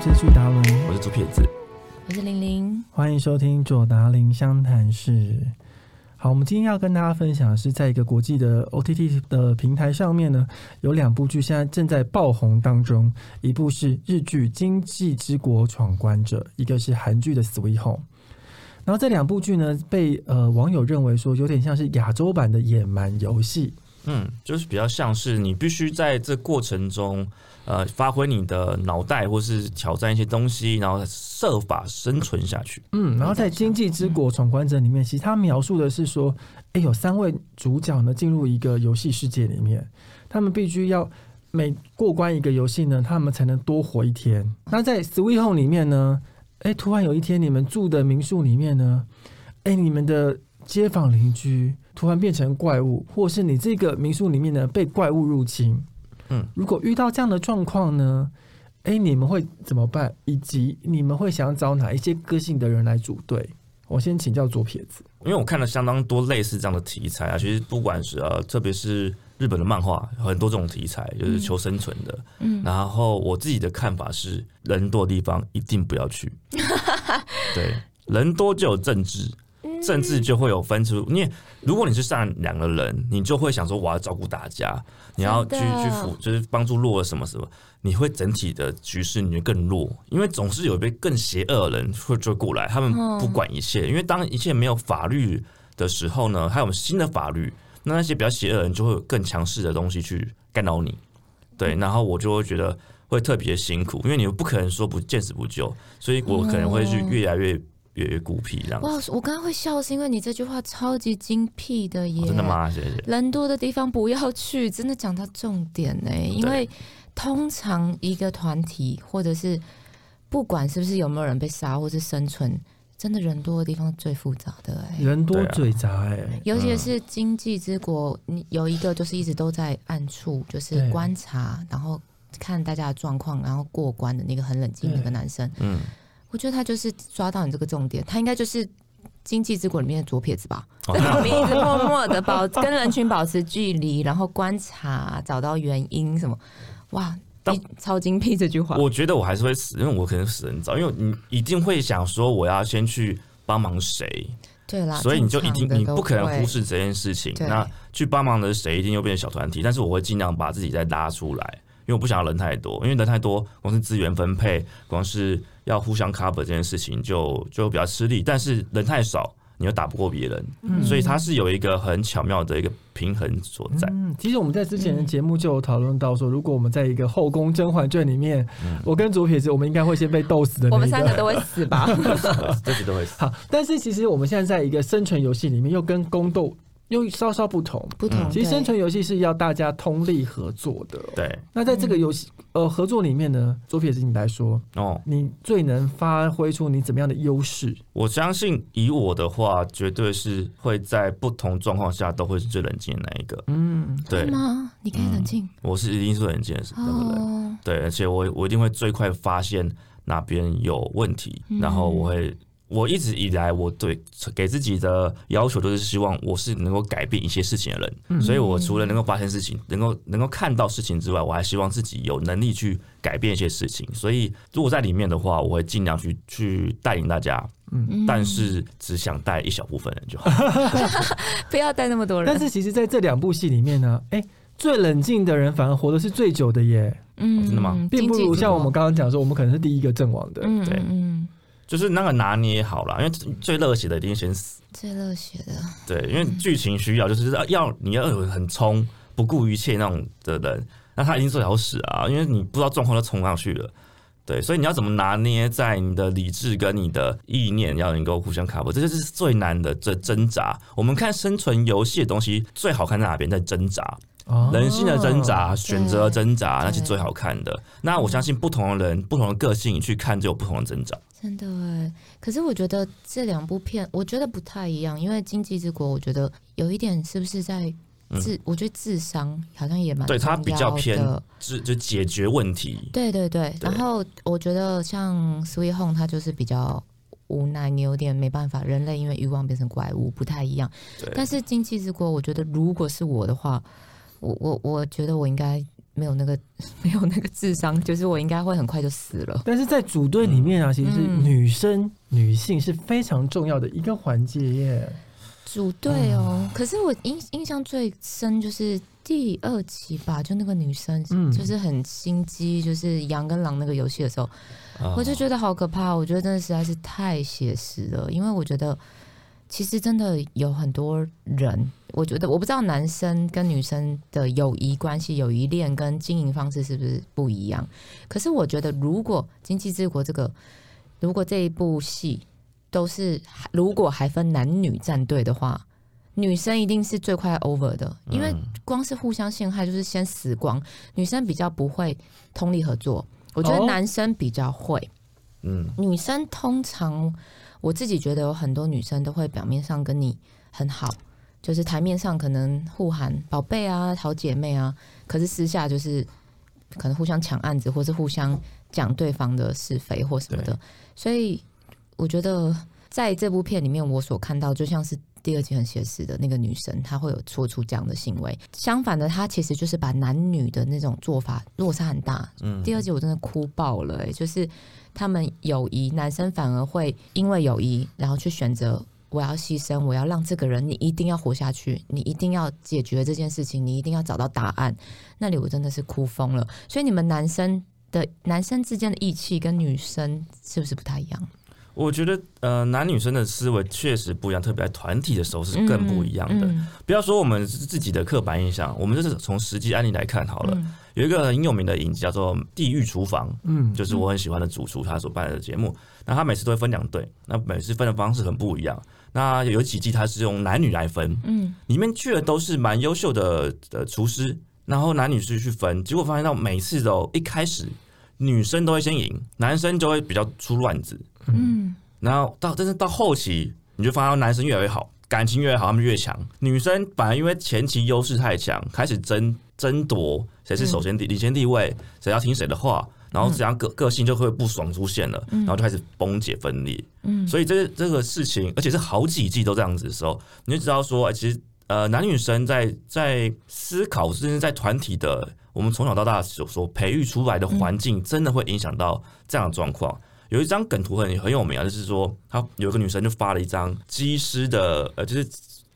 资助达伦，我是左撇子，我是玲玲，欢迎收听左达林湘谈室。好，我们今天要跟大家分享的是，在一个国际的 OTT 的平台上面呢，有两部剧现在正在爆红当中，一部是日剧《经济之国闯关者》，一个是韩剧的《Sweet Home》。然后这两部剧呢，被呃网友认为说有点像是亚洲版的野蛮游戏。嗯，就是比较像是你必须在这过程中，呃，发挥你的脑袋，或是挑战一些东西，然后设法生存下去。嗯，然后在《经济之国闯关者》里面，其实他描述的是说，哎，有三位主角呢进入一个游戏世界里面，他们必须要每过关一个游戏呢，他们才能多活一天。那在《Sweet Home》里面呢，哎，突然有一天你们住的民宿里面呢，哎，你们的街坊邻居突然变成怪物，或是你这个民宿里面呢被怪物入侵。嗯，如果遇到这样的状况呢，哎，你们会怎么办？以及你们会想找哪一些个性的人来组队？我先请教左撇子。因为我看了相当多类似这样的题材啊，其实不管是呃，特别是日本的漫画，很多这种题材就是求生存的。嗯，然后我自己的看法是，人多的地方一定不要去。对，人多就有政治，政治就会有分出。因为如果你是善良的人，你就会想说我要照顾大家，你要去去辅，就是帮助弱的什么什么，你会整体的局势你就更弱，因为总是有一些更邪恶的人会追过来，他们不管一切。因为当一切没有法律的时候呢，还有新的法律，那那些比较邪恶的人就会有更强势的东西去干扰你。对，然后我就会觉得会特别辛苦，因为你不可能说不见死不救，所以我可能会去越来越越越孤僻这样子。哇，我刚刚会笑是因为你这句话超级精辟的耶，哦真的？吗？谢谢。人多的地方不要去，真的讲到重点呢。因为通常一个团体或者是不管是不是有没有人被杀或是生存，真的人多的地方最复杂的哎。人多嘴杂、哎、尤其是经济之国，你有一个就是一直都在暗处，就是对观察，然后看大家的状况，然后过关的那个很冷静的那个男生，嗯，我觉得他就是抓到你这个重点，他应该就是经济之国里面的左撇子吧，哦。在旁边一直默默的 保跟人群保持距离，然后观察，找到原因什么，哇，超精辟这句话，我觉得我还是会死，因为我可能死很早，因为你一定会想说我要先去帮忙谁，对啦，所以你就一定你不可能忽视这件事情。那去帮忙的谁一定又变成小团体，但是我会尽量把自己再拉出来，因为我不想要人太多，因为人太多，光是资源分配，光是要互相 cover 这件事情就就比较吃力，但是人太少。你又打不过别人，所以它是有一个很巧妙的一个平衡所在。嗯，其实我们在之前的节目就有讨论到说，如果我们在一个后宫《甄嬛传》里面，我跟左撇子，我们应该会先被斗死的我一们三个都会死吧？这些都会死。好，但是其实我们现在在一个生存游戏里面，又跟宫斗又稍稍不同。不同，其实生存游戏是要大家通力合作的。对，那在这个游戏呃合作里面呢，左撇子你来说，哦，你最能发挥出你怎么样的优势？我相信以我的话，绝对是会在不同状况下都会是最冷静的那一个。嗯，对会，吗？你可以冷静我是一定是冷静的那个人。哦，对，而且我我一定会最快发现哪边有问题，嗯然后我会。我一直以来，我对给自己的要求都是希望我是能够改变一些事情的人，嗯。所以我除了能够发现事情，能够能够看到事情之外，我还希望自己有能力去改变一些事情。所以如果在里面的话，我会尽量去去带领大家，嗯。但是只想带一小部分人就好。不要带那么多人。但是其实在这两部戏里面呢，哎、最冷静的人反而活的是最久的耶，嗯真的吗？并不如像我们刚刚刚讲说，我们可能是第一个阵亡的。嗯对。嗯，就是那个拿捏好了，因为最热血的一定先死。最热血的，对，因为剧情需要，就是要你要有很冲、不顾一切那种的人，那他一定最好死啊，因为你不知道状况就冲上去了。对，所以你要怎么拿捏在你的理智跟你的意念要能够互相 cover，这就是最难的这挣扎。我们看生存游戏的东西最好看在哪边？在挣扎，哦人性的挣扎、选择挣扎，那是最好看的。那我相信不同的人、不同的个性，你去看就有不同的挣扎。真的哎。可是我觉得这两部片，我觉得不太一样，因为《经济之国》，我觉得有一点是不是在智，我觉得智商好像也蛮嗯对它比较偏智就就解决问题。对对对，对然后我觉得像 Sweet Home，它就是比较无奈，你有点没办法，人类因为欲望变成怪物，不太一样。对但是经济之国，我觉得如果是我的话，我我我觉得我应该没有那个 没有那个智商，就是我应该会很快就死了。但是在组队里面啊，其实是女生、女性是非常重要的一个环节耶。组队哦，可是我印印象最深就是第二集吧，就那个女生，嗯就是很心机，就是羊跟狼那个游戏的时候，啊我就觉得好可怕，我觉得真的实在是太写实了，因为我觉得其实真的有很多人，我觉得我不知道男生跟女生的友谊关系、友谊链跟经营方式是不是不一样，可是我觉得如果《经济之国》这个，如果这一部戏都是如果还分男女战队的话。女生一定是最快 over 的，因为嗯光是互相陷害就是先死光。女生比较不会通力合作，我觉得哦男生比较会。嗯女生通常我自己觉得有很多女生都会表面上跟你很好，就是台面上可能互喊宝贝啊、好姐妹啊，可是私下就是可能互相抢案子，或是互相讲对方的是非或什么的。所以我觉得在这部片里面，我所看到就像是。第二集很写实的那个女生，她会有做出这样的行为。相反的，她其实就是把男女的那种做法落差很大。嗯第二集我真的哭爆了、欸，就是他们友谊，男生反而会因为友谊，然后去选择我要牺牲，我要让这个人你一定要活下去，你一定要解决这件事情，你一定要找到答案。那里我真的是哭疯了。所以你们男生的男生之间的义气跟女生是不是不太一样？我觉得呃，男女生的思维确实不一样，特别在团体的时候是更不一样的。嗯不要说我们是自己的刻板印象，我们就是从实际案例来看好了。嗯有一个很有名的影集叫做《地狱厨房》，嗯，就是我很喜欢的主厨他所办的节目。那他每次都会分两队，那每次分的方式很不一样。那有几季他是用男女来分，嗯里面去的都是蛮优秀的的厨师，然后男女是去分，结果发现到每次都一开始女生都会先赢，男生就会比较出乱子，嗯然后到但是到后期，你就发现男生越来越好，感情越来越好，他们越强。女生反而因为前期优势太强，开始争争夺谁是首先地领先地位，谁要听谁的话，然后这样个个性就会不爽出现了，然后就开始崩解分裂。嗯所以这这个事情，而且是好几季都这样子的时候，你就知道说，哎其实呃，男女生在在思考，甚至在团体的我们从小到大所所培育出来的环境，真的会影响到这样的状况。有一张梗图很很有名啊，就是说，他有个女生就发了一张机师的呃，就是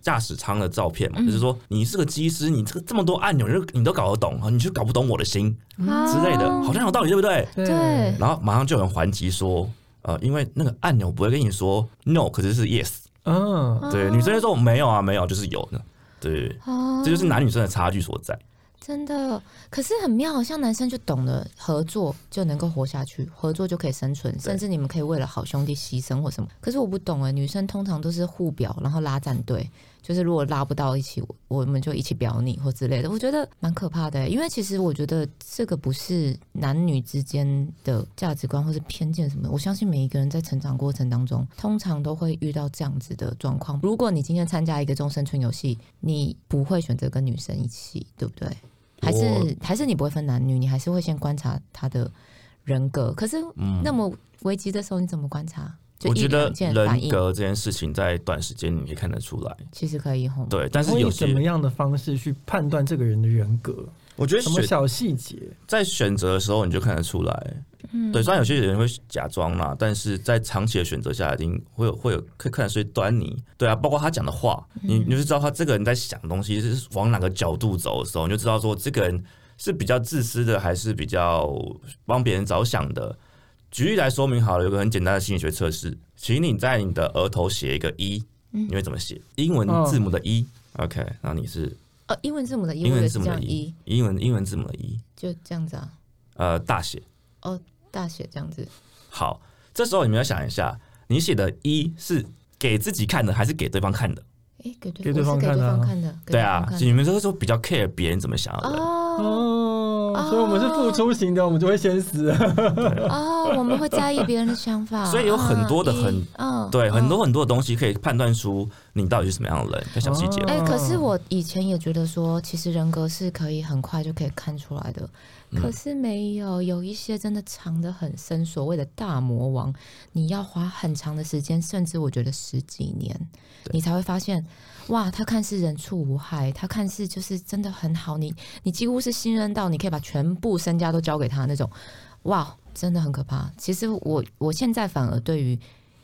驾驶舱的照片嘛，就是说你是个机师，你这个这么多按钮，你都你都搞得懂，你就搞不懂我的心之类的，好像有道理，对不对？对对然后马上就有人还击说，呃，因为那个按钮不会跟你说 no，可是是 yes。嗯，对，女生就说没有啊，没有，就是有呢。对，哦这就是男女生的差距所在。真的，可是很妙，像男生就懂得合作就能够活下去，合作就可以生存，甚至你们可以为了好兄弟牺牲或什么。可是我不懂哎，女生通常都是互表，然后拉战队，就是如果拉不到一起，我我们就一起表你或之类的。我觉得蛮可怕的欸，因为其实我觉得这个不是男女之间的价值观或是偏见什么的。我相信每一个人在成长过程当中，通常都会遇到这样子的状况。如果你今天参加一个终生存游戏，你不会选择跟女生一起，对不对？还是还是你不会分男女，你还是会先观察他的人格。可是嗯，那么危机的时候，你怎么观察？我觉得人格这件事情在短时间你可以看得出来。其实可以哄。对，但是有些以怎么样的方式去判断这个人的人格？我觉得什么小细节？在选择的时候你就看得出来。嗯对，虽然有些人会假装嘛，但是在长期的选择下，一定会有会有可以看得出端倪。对啊，包括他讲的话，你你就知道他这个人在想东西是往哪个角度走的时候，你就知道说这个人是比较自私的，还是比较帮别人着想的。举例来说明好了，有个很简单的心理学测试，请你在你的额头写一个一，嗯你会怎么写？英文字母的一、OK，然后你是呃，英文字母的一，英文字母的一，英文英文字母的一，就这样子啊，呃，大写哦。大写这样子。好，这时候你们要想一下，你写的一是给自己看的，还是给对方看的？哎，给给对方看的对啊，你们这个时候比较 care 别人怎么想的。哦哦，所以我们是付出型的，我们就会先死。哦，我们会在意别人的想法，所以有很多的嗯很嗯。对，很多嗯很多的东西可以判断出你到底是什么样的人，在小细节。哎、哦可是我以前也觉得说，其实人格是可以很快就可以看出来的，嗯。可是没有，有一些真的藏得很深，所谓的大魔王，你要花很长的时间，甚至我觉得十几年，你才会发现，哇，他看似人畜无害，他看似就是真的很好，你你几乎是信任到你可以把全部身家都交给他那种，哇，真的很可怕。其实我我现在反而对于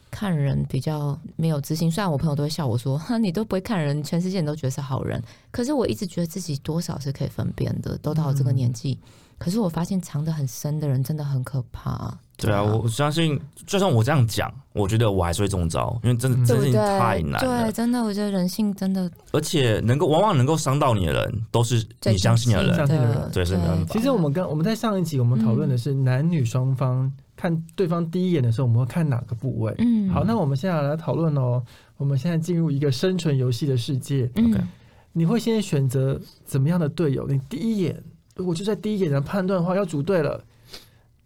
看人比较没有自信，虽然我朋友都会笑我说：“哈，你都不会看人，全世界你都觉得是好人。”可是我一直觉得自己多少是可以分辨的，都到了这个年纪。可是我发现藏得很深的人真的很可怕。对啊，我我相信，就算我这样讲，我觉得我还是会中招，因为真的嗯这件事情对不对？太难了对，，真的，我觉得人性真的而且能够往往能够伤到你的人，都是你相信的人。相信的人的，对是没办法其实我们跟我们在上一集我们讨论的是男女双方看对方第一眼的时候，我们会看哪个部位？嗯，好，那我们现在来讨论哦。我们现在进入一个生存游戏的世界，嗯 OK 你会先选择怎么样的队友？你第一眼如果就在第一眼的判断的话，要组队了，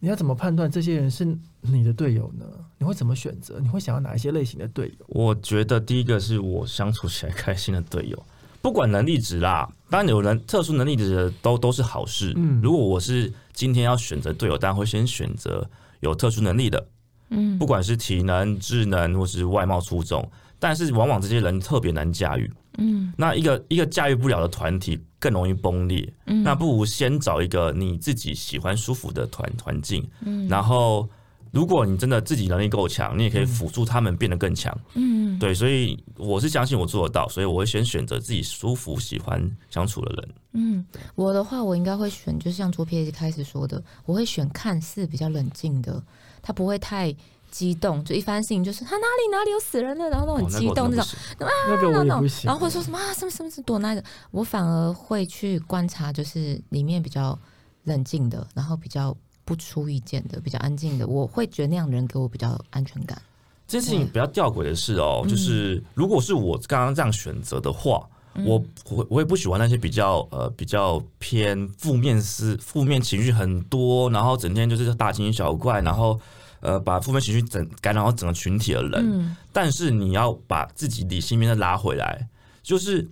你要怎么判断这些人是你的队友呢？你会怎么选择？你会想要哪一些类型的队友？我觉得第一个是我相处起来开心的队友，不管能力值啦，当然有人特殊能力值的都都是好事。嗯如果我是今天要选择队友，当然会先选择有特殊能力的，嗯不管是体能、智能或是外貌出众，但是往往这些人特别难驾驭。嗯那一个一个驾驭不了的团体更容易崩裂，嗯，那不如先找一个你自己喜欢、舒服的团环境，嗯然后如果你真的自己能力够强，你也可以辅助他们变得更强。嗯对，所以我是相信我做得到，所以我会先选择自己舒服、喜欢相处的人。嗯，我的话我应该会选，就像卓撇一开始说的，我会选看似比较冷静的，他不会太。激动，就一番事情就是他哪里哪里有死人了，然后都很哦激动那种，那个我也不行。然后会说什么啊，什么什么是躲那个，我反而会去观察，就是里面比较冷静的，然后比较不出意见的，比较安静的，我会觉得那样的人给我比较安全感。这件事情比较吊诡的是哦，就是如果是我刚刚这样选择的话，我我我也不喜欢那些比较呃比较偏负面思负面情绪很多，然后整天就是大惊小怪，然后呃把负面情绪整感染到整个群体的人。嗯但是你要把自己理性面再拉回来，就是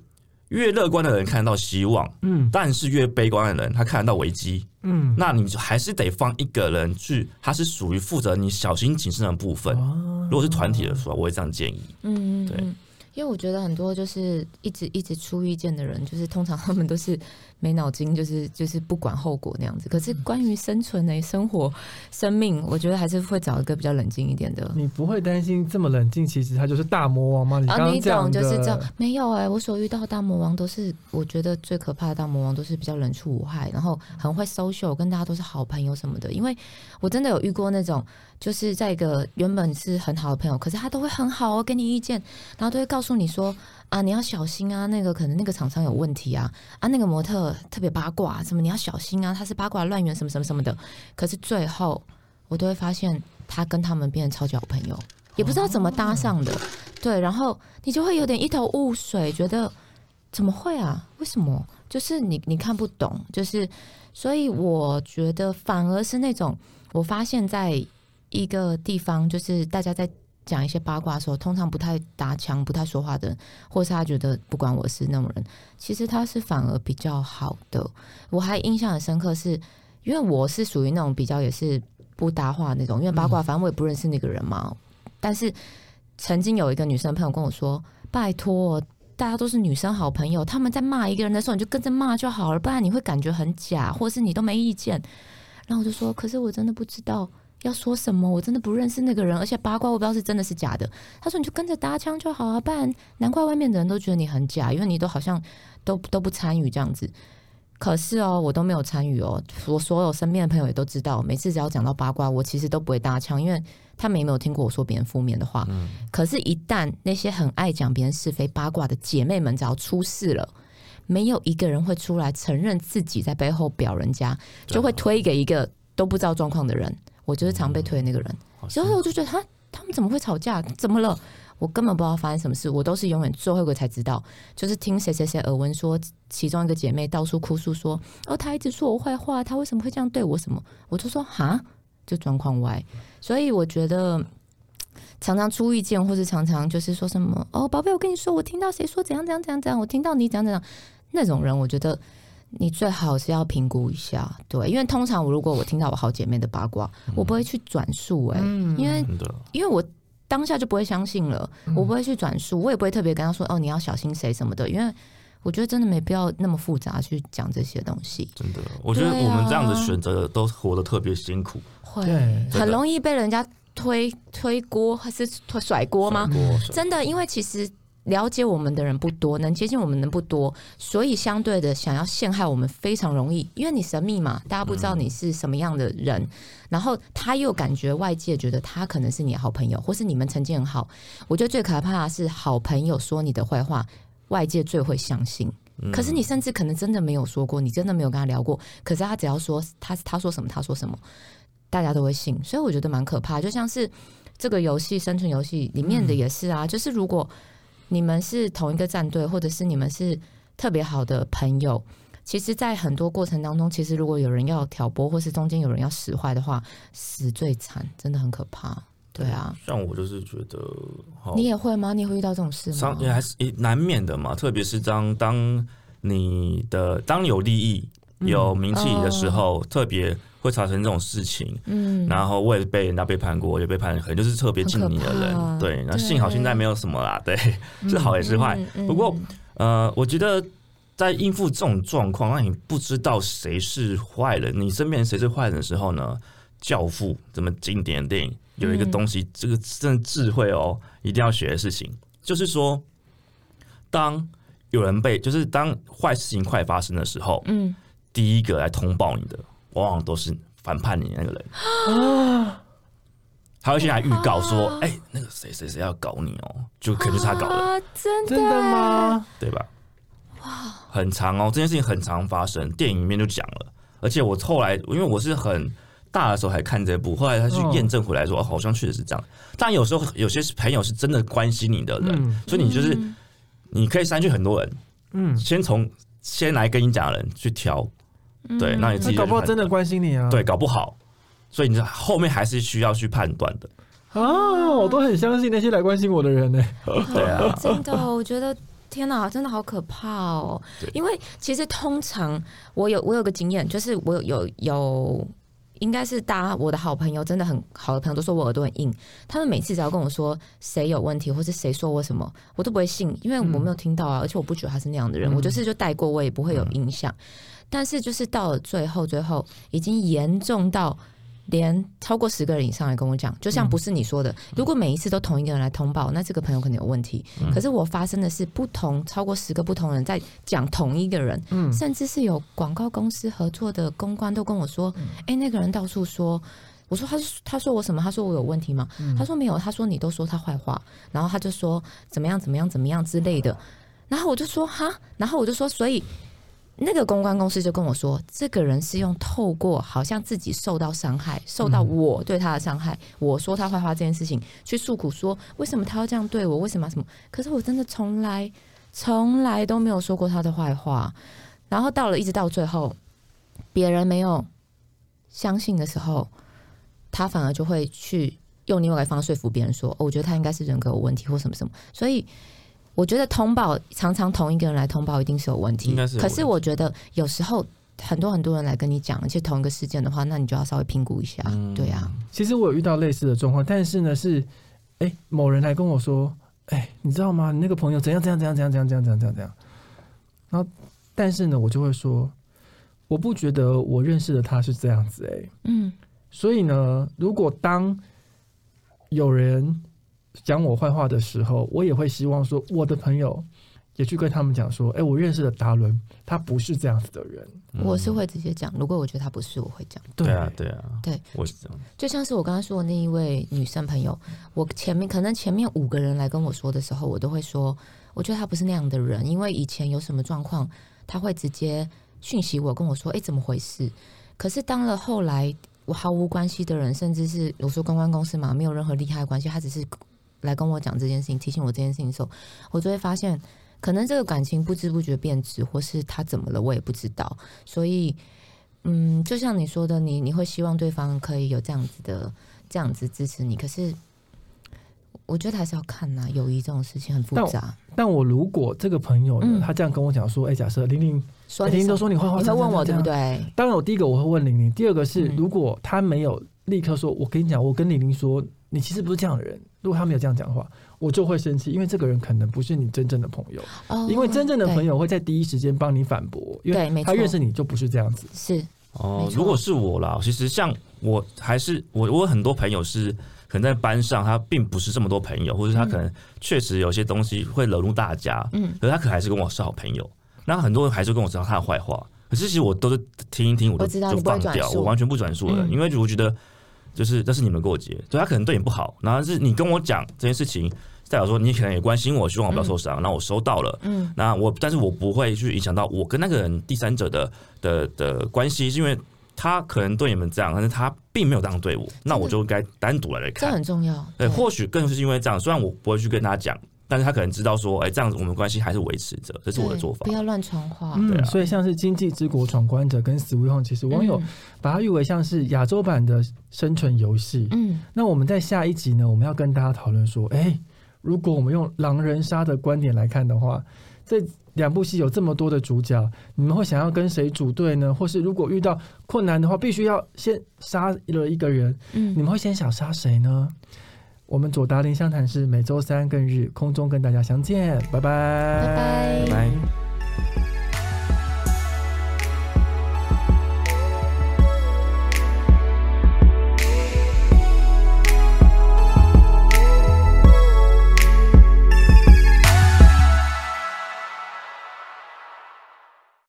越乐观的人看得到希望，嗯但是越悲观的人他看得到危机。嗯，那你就还是得放一个人去，他是属于负责你小心谨慎的部分。哦如果是团体的时候，我会这样建议。嗯，对嗯，因为我觉得很多就是一直一直出意见的人，就是通常他们都是没脑筋，就是就是不管后果那样子。可是关于生存呢、生活、生命，我觉得还是会找一个比较冷静一点的。你不会担心这么冷静，其实他就是大魔王吗？你刚刚这样的懂就是这样，没有哎、我所遇到的大魔王都是，我觉得最可怕的大魔王都是比较人畜无害，然后很会 social，跟大家都是好朋友什么的。因为我真的有遇过那种，就是在一个原本是很好的朋友，可是他都会很好哦，给你意见，然后都会告诉你说啊，你要小心啊，那个可能那个厂商有问题啊，啊，那个模特特别八卦，什么你要小心啊，他是八卦乱源什么什么什么的。可是最后我都会发现，他跟他们变成超级好朋友，也不知道怎么搭上的。对，然后你就会有点一头雾水，觉得怎么会啊？为什么？就是你你看不懂，就是所以我觉得反而是那种我发现在一个地方，就是大家在讲一些八卦的时候，通常不太搭腔、不太说话的人，或是他觉得不管我是那种人，其实他是反而比较好的。我还印象很深刻是，因为我是属于那种比较也是不搭话那种，因为八卦反正我也不认识那个人嘛，但是。曾经有一个女生朋友跟我说：“拜托，大家都是女生好朋友，他们在骂一个人的时候，你就跟着骂就好了，不然你会感觉很假，或是你都没意见。”然后我就说：“可是我真的不知道要说什么，我真的不认识那个人，而且八卦我不知道是真的是假的。”他说：“你就跟着搭腔就好啊，不然难怪外面的人都觉得你很假，因为你都好像都都不参与这样子。”可是哦，我都没有参与哦。我所有身边的朋友也都知道，每次只要讲到八卦，我其实都不会搭腔，因为他们也没有听过我说别人负面的话。可是，一旦那些很爱讲别人是非八卦的姐妹们只要出事了，没有一个人会出来承认自己在背后表人家，就会推给一个都不知道状况的人。我就是常被推的那个人。好所以我就觉得他他们怎么会吵架？怎么了？我根本不知道发生什么事，我都是永远最后一个才知道，就是听谁谁谁耳闻说，其中一个姐妹到处哭诉说，哦，她一直说我坏话，她为什么会这样对我？什么？我就说哈，就状况外。所以我觉得常常出意见，或者常常就是说什么，哦，宝贝，我跟你说，我听到谁说怎样怎样怎样怎样，我听到你怎样怎样，那种人，我觉得。你最好是要评估一下，对，因为通常我如果我听到我好姐妹的八卦，我不会去转述，哎，因为因为我当下就不会相信了，我不会去转述，我也不会特别跟她说哦，你要小心谁什么的，因为我觉得真的没必要那么复杂去讲这些东西。真的，我觉得我们这样子选择都活得特别辛苦，会很容易被人家推推锅还是推甩锅吗？真的，因为其实。了解我们的人不多，能接近我们的人不多，所以相对的，想要陷害我们非常容易，因为你神秘嘛，大家不知道你是什么样的人，然后他又感觉外界觉得他可能是你的好朋友，或是你们曾经很好。我觉得最可怕的是好朋友说你的坏话，外界最会相信。可是你甚至可能真的没有说过，你真的没有跟他聊过，可是他只要说他他说什么他说什么，大家都会信。所以我觉得蛮可怕，就像是这个游戏生存游戏里面的也是啊，就是如果。你们是同一个战队，或者是你们是特别好的朋友。其实，在很多过程当中，其实如果有人要挑拨，或是中间有人要使坏的话，死最惨，真的很可怕。对啊，像我就是觉得，你也会吗？你会遇到这种事吗？也还是难免的嘛。特别是当当你的当有利益、有名气的时候，特别。会产生这种事情，嗯，然后我也被人家背叛过，也背叛，可能就是特别敬你的人，对。那幸好现在没有什么啦，对，是好也是坏。不过，呃，我觉得在应付这种状况，让你不知道谁是坏人，你身边谁是坏人的时候呢？教父这么经典的电影有一个东西，这个真的智慧哦，一定要学的事情，就是说，当有人被，就是当坏事情快发生的时候，嗯，第一个来通报你的。往往都是反叛你那个人，他会先来预告说：“哎，那个谁谁谁要搞你哦，就肯定是他搞的，真的吗？对吧？哇，很长哦，这件事情很常发生，电影里面就讲了。而且我后来，因为我是很大的时候还看这部，后来他去验证回来说，哦好像确实是这样。但有时候有些朋友是真的关心你的人，所以你就是你可以删去很多人，嗯，先从先来跟你讲的人去挑。”对，那你自己搞不好真的关心你啊？对，搞不好，所以你后面还是需要去判断的啊！我都很相信那些来关心我的人呢。对啊，真的，我觉得天哪，真的好可怕哦！因为其实通常我有我有个经验，就是我有有有，应该是大家我的好朋友，真的很好的朋友都说我耳朵很硬。他们每次只要跟我说谁有问题，或是谁说我什么，我都不会信，因为我没有听到啊，而且我不觉得他是那样的人，我就是就带过，我也不会有影响。但是就是到了最后，最后已经严重到连超过十个人以上来跟我讲，就像不是你说的，如果每一次都同一个人来通报，那这个朋友可能有问题。可是我发生的是不同，超过十个不同人在讲同一个人，甚至是有广告公司合作的公关都跟我说：“哎，那个人到处说。”我说：“他他说我什么？他说我有问题吗？”他说：“没有。”他说：“你都说他坏话。”然后他就说：“怎么样？怎么样？怎么样之类的。”然后我就说：“哈。”然后我就说：“所以。”那个公关公司就跟我说，这个人是用透过好像自己受到伤害，受到我对他的伤害，我说他坏话这件事情去诉苦，说为什么他要这样对我，为什么什么？可是我真的从来从来都没有说过他的坏话。然后到了一直到最后，别人没有相信的时候，他反而就会去用另外一方说服别人说，我觉得他应该是人格有问题或什么什么。所以。我觉得通报常常同一个人来通报一定是有问题，可是我觉得有时候很多很多人来跟你讲，而且同一个事件的话，那你就要稍微评估一下。对啊，其实我有遇到类似的状况，但是呢是，哎，某人来跟我说，哎，你知道吗？你那个朋友怎样怎样怎样怎样怎样怎样怎样怎样。然后，但是呢，我就会说，我不觉得我认识的他是这样子，哎，嗯，所以呢，如果当有人。讲我坏话的时候，我也会希望说，我的朋友也去跟他们讲说，哎，我认识的达伦，他不是这样子的人。我是会直接讲，如果我觉得他不是，我会讲。对啊，对啊，对，我是这样。就像是我刚刚说的那一位女生朋友，我前面可能前面五个人来跟我说的时候，我都会说，我觉得他不是那样的人，因为以前有什么状况，他会直接讯息我，跟我说，哎，怎么回事？可是当了后来，我毫无关系的人，甚至是我说公关公司嘛，没有任何利害关系，他只是。来跟我讲这件事情，提醒我这件事情的时候，我就会发现，可能这个感情不知不觉变质，或是他怎么了，我也不知道。所以，嗯，就像你说的，你你会希望对方可以有这样子的这样子支持你，可是我觉得还是要看呐，友谊这种事情很复杂。但我如果这个朋友呢，嗯他这样跟我讲说，哎、假设玲玲，说玲玲都说你坏话，你会问我对不？对？当然，我第一个我会问玲玲，第二个是嗯如果他没有立刻说，我跟你讲，我跟玲玲说，你其实不是这样的人。如果他没有这样讲的话，我就会生气，因为这个人可能不是你真正的朋友，哦因为真正的朋友友会在第一时间帮你反驳，因为对没错。他认识你就不是这样子。是。哦如果是我啦，其实像我还是我，我有很多朋友是可能在班上他并不是这么多朋友，或者他可能确实有些东西会惹怒大家，嗯。可是他可能还是跟我是好朋友。那很多人还是跟我讲他的坏话，可是其实我都是听一听，我就就放掉，我完全不转述了，嗯。因为我觉得就是这是你们过节，所以他可能对你不好，然后是你跟我讲这件事情，代表说你可能也关心我，希望我不要受伤，那我收到了。嗯那我，但是我不会去影响到我跟那个人第三者的的的关系，是因为他可能对你们这样，但是他并没有这样对我，那我就应该单独来来这。很重要。对，或许更是因为这样，虽然我不会去跟他讲，但是他可能知道说，哎、这样子我们关系还是维持着，这是我的做法不。要乱传话。嗯，对啊所以像是《经济之国闯关者》跟《Sweet Home》，其实网友嗯把它誉为像是亚洲版的生存游戏。嗯，那我们在下一集呢，我们要跟大家讨论说，哎、如果我们用狼人杀的观点来看的话，这两部戏有这么多的主角，你们会想要跟谁组队呢？或是如果遇到困难的话，必须要先杀了一个人，嗯你们会先想杀谁呢？我们左达林相谈室每周三更日空中跟大家相见，拜拜，拜拜拜拜。